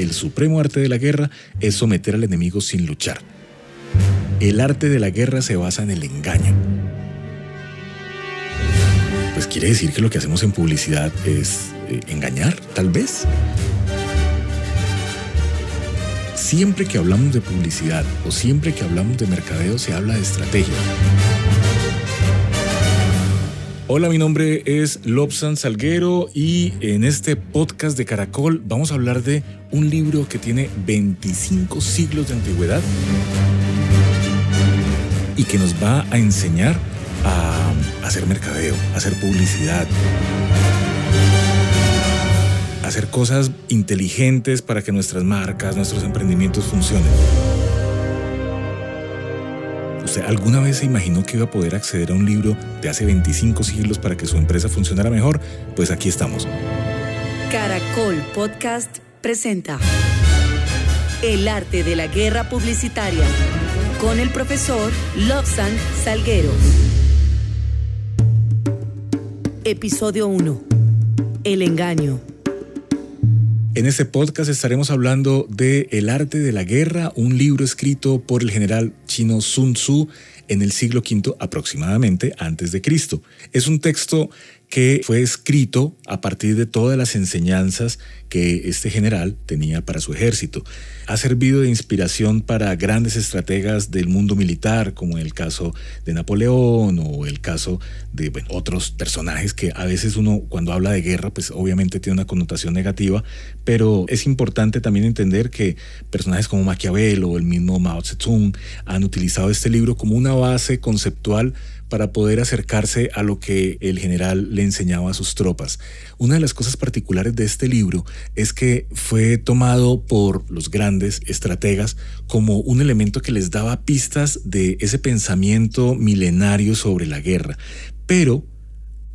El supremo arte de la guerra es someter al enemigo sin luchar. El arte de la guerra se basa en el engaño. Pues quiere decir que lo que hacemos en publicidad es eh, engañar, tal vez. Siempre que hablamos de publicidad o siempre que hablamos de mercadeo se habla de estrategia. Hola, mi nombre es Lobsan Salguero y en este podcast de Caracol vamos a hablar de un libro que tiene 25 siglos de antigüedad y que nos va a enseñar a hacer mercadeo, a hacer publicidad, a hacer cosas inteligentes para que nuestras marcas, nuestros emprendimientos funcionen. ¿Usted alguna vez se imaginó que iba a poder acceder a un libro de hace 25 siglos para que su empresa funcionara mejor? Pues aquí estamos. Caracol Podcast presenta El arte de la guerra publicitaria con el profesor Lobsan Salguero. Episodio 1. El engaño. En este podcast estaremos hablando de El arte de la guerra, un libro escrito por el general chino Sun Tzu en el siglo V aproximadamente antes de Cristo. Es un texto que fue escrito a partir de todas las enseñanzas que este general tenía para su ejército. Ha servido de inspiración para grandes estrategas del mundo militar, como el caso de Napoleón o el caso de otros personajes que a veces uno cuando habla de guerra, pues obviamente tiene una connotación negativa, pero es importante también entender que personajes como Maquiavelo o el mismo Mao Zedong han utilizado este libro como una base conceptual para poder acercarse a lo que el general le enseñaba a sus tropas. Una de las cosas particulares de este libro es que fue tomado por los grandes estrategas como un elemento que les daba pistas de ese pensamiento milenario sobre la guerra. Pero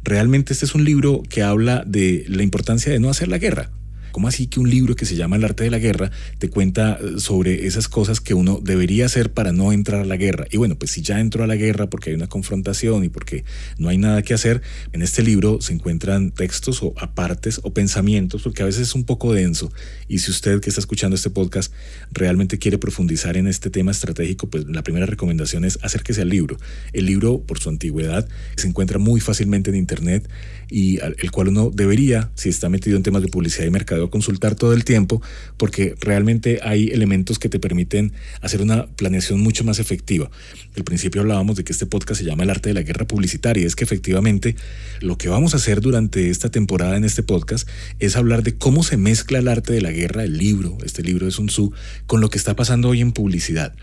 realmente este es un libro que habla de la importancia de no hacer la guerra. ¿Cómo así que un libro que se llama El arte de la guerra te cuenta eh, sobre esas cosas que uno debería hacer para no entrar a la guerra? Y bueno, pues si ya entró a la guerra porque hay una confrontación y porque no hay nada que hacer, en este libro se encuentran textos o apartes o pensamientos, porque a veces es un poco denso. Y si usted que está escuchando este podcast realmente quiere profundizar en este tema estratégico, pues la primera recomendación es acérquese al libro. El libro, por su antigüedad, se encuentra muy fácilmente en Internet y el cual uno debería, si está metido en temas de publicidad y mercado, consultar todo el tiempo porque realmente hay elementos que te permiten hacer una planeación mucho más efectiva. Al principio hablábamos de que este podcast se llama El arte de la guerra publicitaria y es que efectivamente lo que vamos a hacer durante esta temporada en este podcast es hablar de cómo se mezcla el arte de la guerra, el libro, este libro de Sun Tzu, con lo que está pasando hoy en publicidad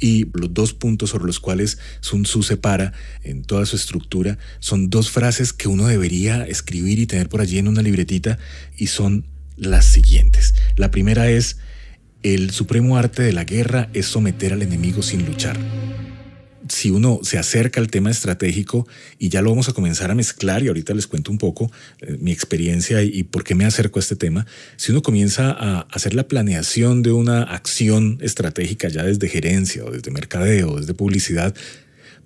y los dos puntos sobre los cuales Sun Tzu se para en toda su estructura son dos frases que uno debería escribir y tener por allí en una libretita y son las siguientes. La primera es, el supremo arte de la guerra es someter al enemigo sin luchar. Si uno se acerca al tema estratégico y ya lo vamos a comenzar a mezclar y ahorita les cuento un poco eh, mi experiencia y, y por qué me acerco a este tema, si uno comienza a hacer la planeación de una acción estratégica ya desde gerencia o desde mercadeo, desde publicidad,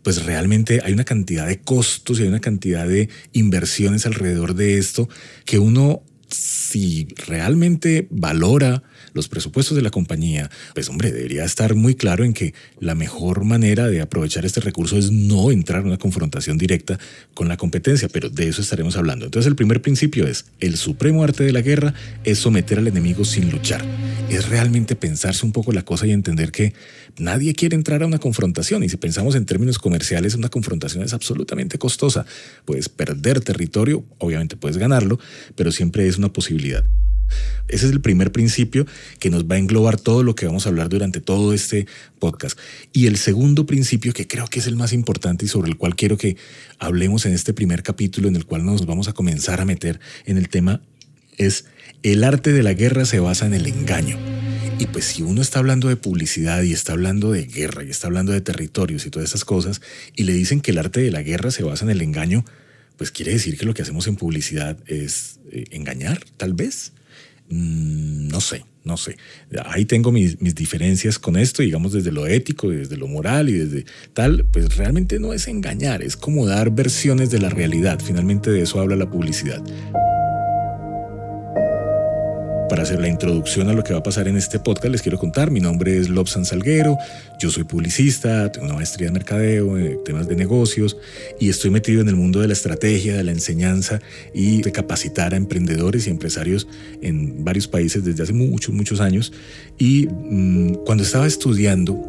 pues realmente hay una cantidad de costos y hay una cantidad de inversiones alrededor de esto que uno si realmente valora los presupuestos de la compañía, pues hombre, debería estar muy claro en que la mejor manera de aprovechar este recurso es no entrar en una confrontación directa con la competencia, pero de eso estaremos hablando. Entonces el primer principio es, el supremo arte de la guerra es someter al enemigo sin luchar. Es realmente pensarse un poco la cosa y entender que nadie quiere entrar a una confrontación y si pensamos en términos comerciales, una confrontación es absolutamente costosa. Puedes perder territorio, obviamente puedes ganarlo, pero siempre es una posibilidad. Ese es el primer principio que nos va a englobar todo lo que vamos a hablar durante todo este podcast. Y el segundo principio, que creo que es el más importante y sobre el cual quiero que hablemos en este primer capítulo en el cual nos vamos a comenzar a meter en el tema, es el arte de la guerra se basa en el engaño. Y pues si uno está hablando de publicidad y está hablando de guerra y está hablando de territorios y todas esas cosas, y le dicen que el arte de la guerra se basa en el engaño, pues quiere decir que lo que hacemos en publicidad es eh, engañar, tal vez. Mm, no sé, no sé. Ahí tengo mis, mis, diferencias con esto, digamos, desde lo ético, desde lo moral y desde tal, pues realmente no es engañar, es como dar versiones de la realidad. Finalmente de eso habla la publicidad. Para hacer la introducción a lo que va a pasar en este podcast, les quiero contar. Mi nombre es Lobsan Salguero, yo soy publicista, tengo una maestría de mercadeo, eh, temas de negocios y estoy metido en el mundo de la estrategia, de la enseñanza y de capacitar a emprendedores y empresarios en varios países desde hace muchos, muchos años. Y mm, cuando estaba estudiando,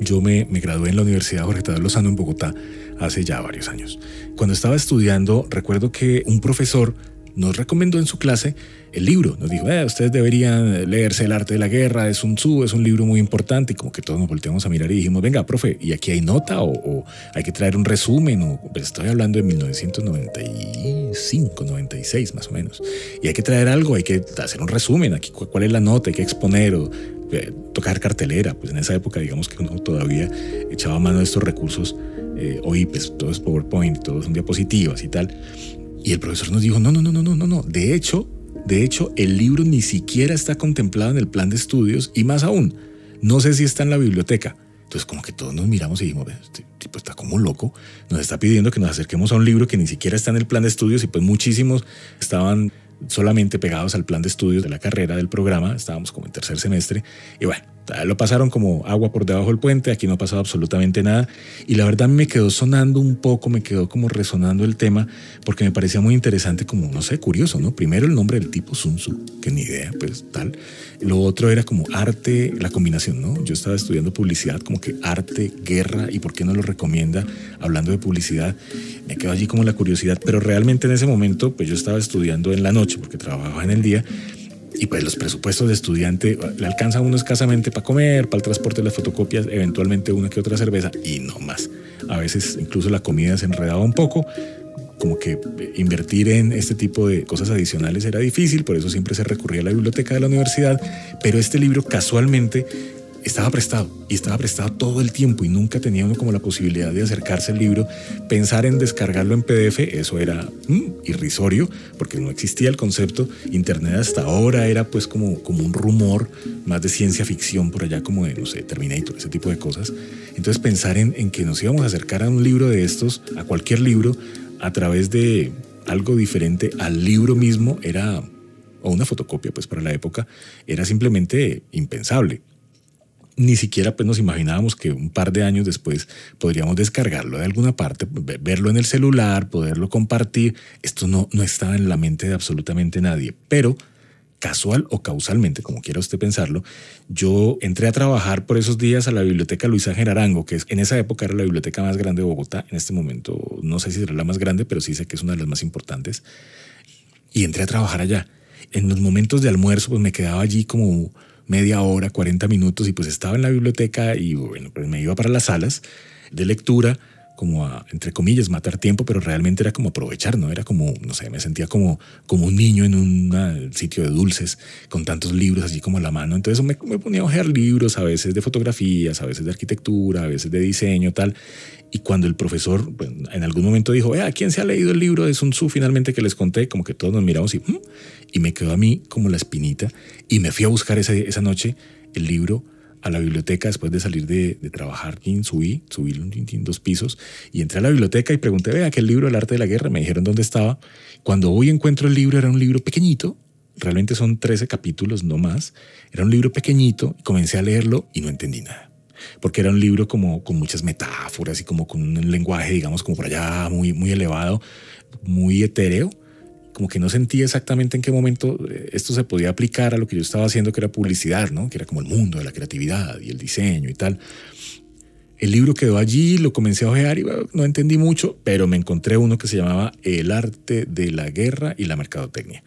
yo me, me, gradué en la Universidad Jorge Tadeo Lozano en Bogotá hace ya varios años. Cuando estaba estudiando, recuerdo que un profesor nos recomendó en su clase el libro. Nos dijo, eh, ustedes deberían leerse El arte de la guerra de Sun Tzu, es un libro muy importante. Y como que todos nos volteamos a mirar y dijimos, venga, profe, ¿y aquí hay nota o, hay que traer un resumen? O, pues estoy hablando de 1995, 96 más o menos. Y hay que traer algo, hay que hacer un resumen. Aquí, ¿Cuál es la nota? Hay que exponer o eh, tocar cartelera. Pues en esa época, digamos que uno todavía echaba mano de estos recursos. Eh, hoy, pues todo es PowerPoint, todo son diapositivas y tal. Y el profesor nos dijo, no, no, no, no, no, no, no. De hecho, de hecho, el libro ni siquiera está contemplado en el plan de estudios y más aún, no sé si está en la biblioteca. Entonces como que todos nos miramos y dijimos, este tipo está como loco, nos está pidiendo que nos acerquemos a un libro que ni siquiera está en el plan de estudios y pues muchísimos estaban solamente pegados al plan de estudios de la carrera del programa, estábamos como en tercer semestre y bueno, lo pasaron como agua por debajo del puente, aquí no ha pasado absolutamente nada. Y la verdad me quedó sonando un poco, me quedó como resonando el tema, porque me parecía muy interesante, como, no sé, curioso, ¿no? Primero el nombre del tipo Sun Tzu, que ni idea, pues tal. Lo otro era como arte, la combinación, ¿no? Yo estaba estudiando publicidad, como que arte, guerra, y por qué no lo recomienda hablando de publicidad. Me quedó allí como la curiosidad, pero realmente en ese momento, pues yo estaba estudiando en la noche, porque trabajaba en el día y pues los presupuestos de estudiante le alcanza uno escasamente para comer, para el transporte de las fotocopias, eventualmente una que otra cerveza y no más. A veces incluso la comida se enredaba un poco, como que invertir en este tipo de cosas adicionales era difícil, por eso siempre se recurría a la biblioteca de la universidad, pero este libro casualmente estaba prestado y estaba prestado todo el tiempo y nunca tenía uno como la posibilidad de acercarse al libro, pensar en descargarlo en PDF, eso era mm, irrisorio porque no existía el concepto, Internet hasta ahora era pues como, como un rumor más de ciencia ficción por allá como de, no sé, Terminator, ese tipo de cosas. Entonces pensar en, en que nos íbamos a acercar a un libro de estos, a cualquier libro, a través de algo diferente al libro mismo era o una fotocopia pues para la época era simplemente impensable ni siquiera pues nos imaginábamos que un par de años después podríamos descargarlo de alguna parte, verlo en el celular, poderlo compartir. Esto no, no estaba en la mente de absolutamente nadie, pero casual o causalmente, como quiera usted pensarlo, yo entré a trabajar por esos días a la biblioteca Luis Ángel Arango, que en esa época era la biblioteca más grande de Bogotá. En este momento no sé si será la más grande, pero sí sé que es una de las más importantes. Y entré a trabajar allá. En los momentos de almuerzo, pues me quedaba allí como media hora, 40 minutos y pues estaba en la biblioteca y bueno, pues me iba para las salas de lectura como a, entre comillas, matar tiempo, pero realmente era como aprovechar, ¿no? Era como, no sé, me sentía como, como un niño en un sitio de dulces, con tantos libros así como a la mano. Entonces me, ponía a ojear libros, a veces de fotografías, a veces de arquitectura, a veces de diseño, tal. Y cuando el profesor pues, en algún momento dijo, ¿a ¿quién se ha leído el libro de Sun Tzu finalmente que les conté? Como que todos nos miramos y, mm", y me quedó a mí como la espinita. Y me fui a buscar esa, esa noche el libro a la biblioteca después de salir de, trabajar. subí, subí dos pisos y entré a la biblioteca y pregunté, vea, ¿qué el libro El arte de la guerra? Me dijeron dónde estaba. Cuando hoy encuentro el libro, era un libro pequeñito, realmente son 13 capítulos, no más. Era un libro pequeñito comencé a leerlo y no entendí nada. Porque era un libro como con muchas metáforas y como con un lenguaje, digamos, como por allá muy, muy elevado, muy etéreo como que no sentía exactamente en qué momento eh, esto se podía aplicar a lo que yo estaba haciendo, que era publicidad, ¿no? que era como el mundo de la creatividad y el diseño y tal. El libro quedó allí, lo comencé a ojear y no entendí mucho, pero me encontré uno que se llamaba El arte de la guerra y la mercadotecnia.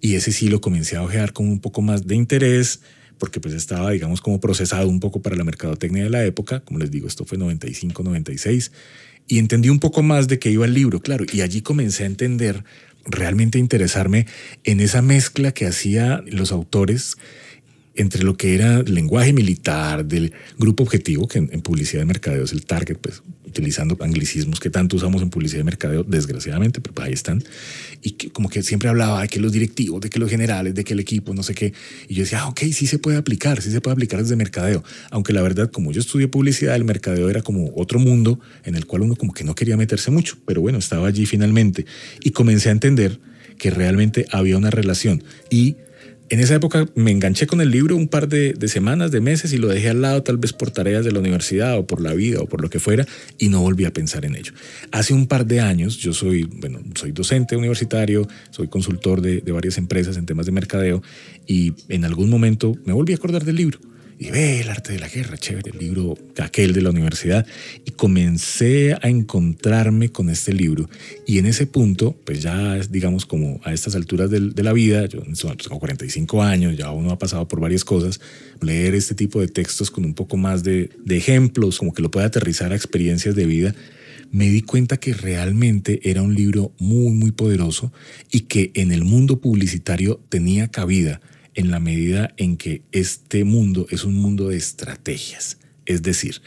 Y ese sí lo comencé a ojear con un poco más de interés, porque pues estaba, digamos, como procesado un poco para la mercadotecnia de la época. Como les digo, esto fue 95, 96. Y entendí un poco más de qué iba el libro, claro. Y allí comencé a entender realmente interesarme en esa mezcla que hacían los autores entre lo que era el lenguaje militar del grupo objetivo, que en, publicidad de mercadeo es el target, pues utilizando anglicismos que tanto usamos en publicidad de mercadeo, desgraciadamente, pero pues ahí están. Y que como que siempre hablaba de que los directivos, de que los generales, de que el equipo, no sé qué. Y yo decía, ah, ok, sí se puede aplicar, sí se puede aplicar desde mercadeo. Aunque la verdad, como yo estudié publicidad, el mercadeo era como otro mundo en el cual uno como que no quería meterse mucho, pero bueno, estaba allí finalmente. Y comencé a entender que realmente había una relación. Y En esa época me enganché con el libro un par de, semanas, de meses y lo dejé al lado tal vez por tareas de la universidad o por la vida o por lo que fuera y no volví a pensar en ello. Hace un par de años yo soy, bueno, soy docente universitario, soy consultor de, de varias empresas en temas de mercadeo y en algún momento me volví a acordar del libro y ve el arte de la guerra, chévere, el libro aquel de la universidad. Y comencé a encontrarme con este libro. Y en ese punto, pues ya, digamos, como a estas alturas de, la vida, yo tengo 45 años, ya uno ha pasado por varias cosas, leer este tipo de textos con un poco más de, de ejemplos, como que lo pueda aterrizar a experiencias de vida, me di cuenta que realmente era un libro muy, muy poderoso y que en el mundo publicitario tenía cabida en la medida en que este mundo es un mundo de estrategias. Es decir,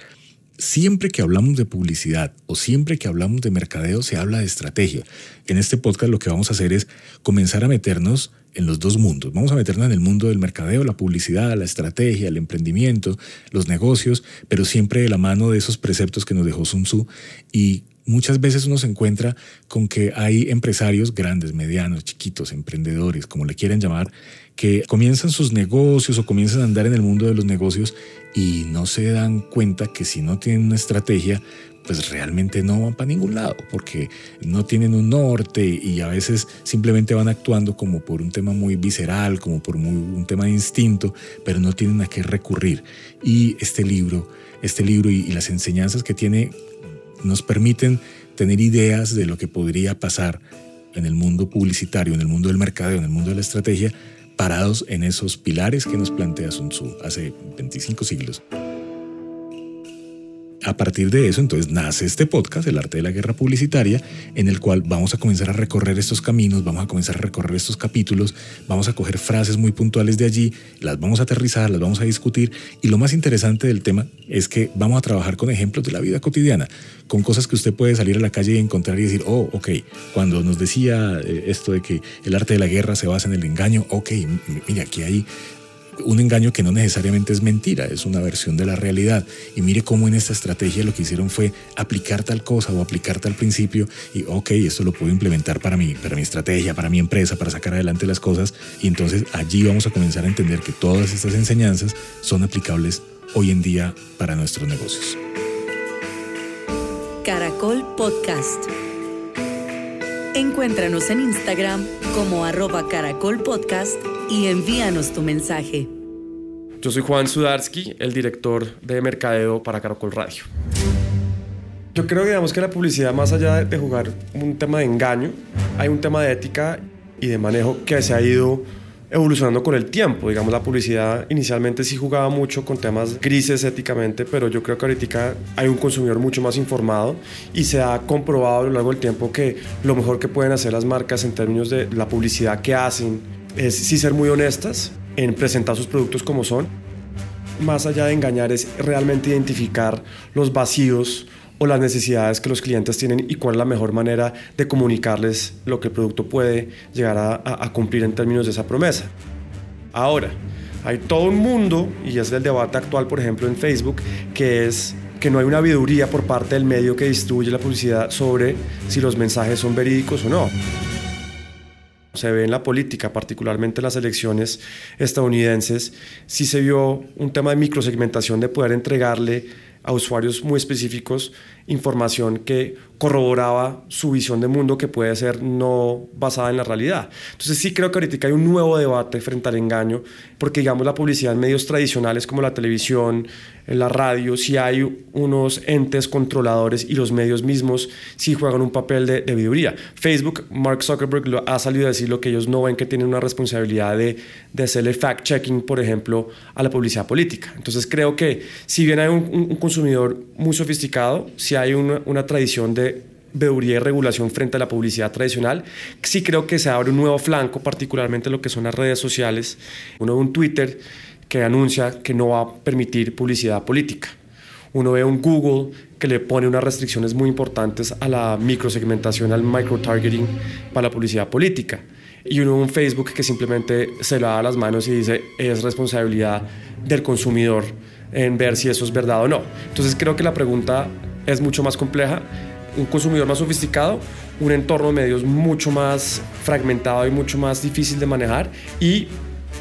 siempre que hablamos de publicidad o siempre que hablamos de mercadeo se habla de estrategia. En este podcast lo que vamos a hacer es comenzar a meternos en los dos mundos. Vamos a meternos en el mundo del mercadeo, la publicidad, la estrategia, el emprendimiento, los negocios, pero siempre de la mano de esos preceptos que nos dejó Sun Tzu y muchas veces uno se encuentra con que hay empresarios grandes, medianos, chiquitos, emprendedores, como le quieren llamar, que comienzan sus negocios o comienzan a andar en el mundo de los negocios y no se dan cuenta que si no tienen una estrategia, pues realmente no van para ningún lado, porque no tienen un norte y a veces simplemente van actuando como por un tema muy visceral, como por un tema de instinto, pero no tienen a qué recurrir. Y este libro, este libro y las enseñanzas que tiene nos permiten tener ideas de lo que podría pasar en el mundo publicitario, en el mundo del mercadeo, en el mundo de la estrategia, parados en esos pilares que nos plantea Sun Tzu hace 25 siglos. A partir de eso, entonces nace este podcast, El arte de la guerra publicitaria, en el cual vamos a comenzar a recorrer estos caminos, vamos a comenzar a recorrer estos capítulos, vamos a coger frases muy puntuales de allí, las vamos a aterrizar, las vamos a discutir y lo más interesante del tema es que vamos a trabajar con ejemplos de la vida cotidiana, con cosas que usted puede salir a la calle y encontrar y decir, oh, ok, cuando nos decía eh, esto de que el arte de la guerra se basa en el engaño, ok, mira, aquí hay un engaño que no necesariamente es mentira, es una versión de la realidad. Y mire cómo en esta estrategia lo que hicieron fue aplicar tal cosa o aplicar tal principio y, ok, esto lo puedo implementar para mí, para mi estrategia, para mi empresa, para sacar adelante las cosas. Y entonces allí vamos a comenzar a entender que todas estas enseñanzas son aplicables hoy en día para nuestros negocios. Caracol Podcast. Encuéntranos en Instagram como arroba Caracol Podcast y envíanos tu mensaje. Yo soy Juan Sudarsky, el director de mercadeo para Caracol Radio. Yo creo que digamos que la publicidad, más allá de jugar un tema de engaño, hay un tema de ética y de manejo que se ha ido evolucionando con el tiempo. Digamos, la publicidad inicialmente sí jugaba mucho con temas grises éticamente, pero yo creo que ahorita hay un consumidor mucho más informado y se ha comprobado a lo largo del tiempo que lo mejor que pueden hacer las marcas en términos de la publicidad que hacen es sí ser muy honestas en presentar sus productos como son. Más allá de engañar es realmente identificar los vacíos o las necesidades que los clientes tienen y cuál es la mejor manera de comunicarles lo que el producto puede llegar a, cumplir en términos de esa promesa. Ahora, hay todo un mundo, y es el debate actual, por ejemplo, en Facebook, que es que no hay una sabiduría por parte del medio que distribuye la publicidad sobre si los mensajes son verídicos o no. Se ve en la política, particularmente en las elecciones estadounidenses, sí se vio un tema de microsegmentación de poder entregarle a usuarios muy específicos información que corroboraba su visión de mundo que puede ser no basada en la realidad. Entonces sí creo que ahorita hay un nuevo debate frente al engaño, porque digamos la publicidad en medios tradicionales como la televisión, la radio, sí hay unos entes controladores y los medios mismos sí juegan un papel de, de Facebook, Mark Zuckerberg lo, ha salido a decir lo que ellos no ven que tienen una responsabilidad de, de hacerle fact-checking, por ejemplo, a la publicidad política. Entonces creo que si bien hay un, un consumidor muy sofisticado, si hay una, una tradición de veeduría y regulación frente a la publicidad tradicional. Sí creo que se abre un nuevo flanco, particularmente lo que son las redes sociales. Uno ve un Twitter que anuncia que no va a permitir publicidad política. Uno ve un Google que le pone unas restricciones muy importantes a la microsegmentación, al microtargeting para la publicidad política. Y uno ve un Facebook que simplemente se da las manos y dice es responsabilidad del consumidor en ver si eso es verdad o no. Entonces creo que la pregunta es mucho más compleja, un consumidor más sofisticado, un entorno de medios mucho más fragmentado y mucho más difícil de manejar y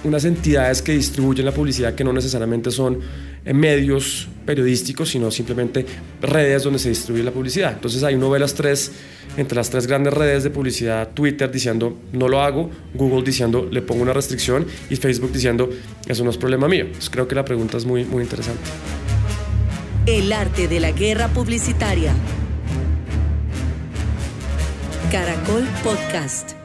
unas entidades que distribuyen la publicidad que no necesariamente son en medios periodísticos, sino simplemente redes donde se distribuye la publicidad. Entonces ahí uno ve las tres, entre las tres grandes redes de publicidad, Twitter diciendo no lo hago, Google diciendo le pongo una restricción y Facebook diciendo eso no es problema mío. Creo que la pregunta es muy, muy interesante. El arte de la guerra publicitaria. Caracol Podcast.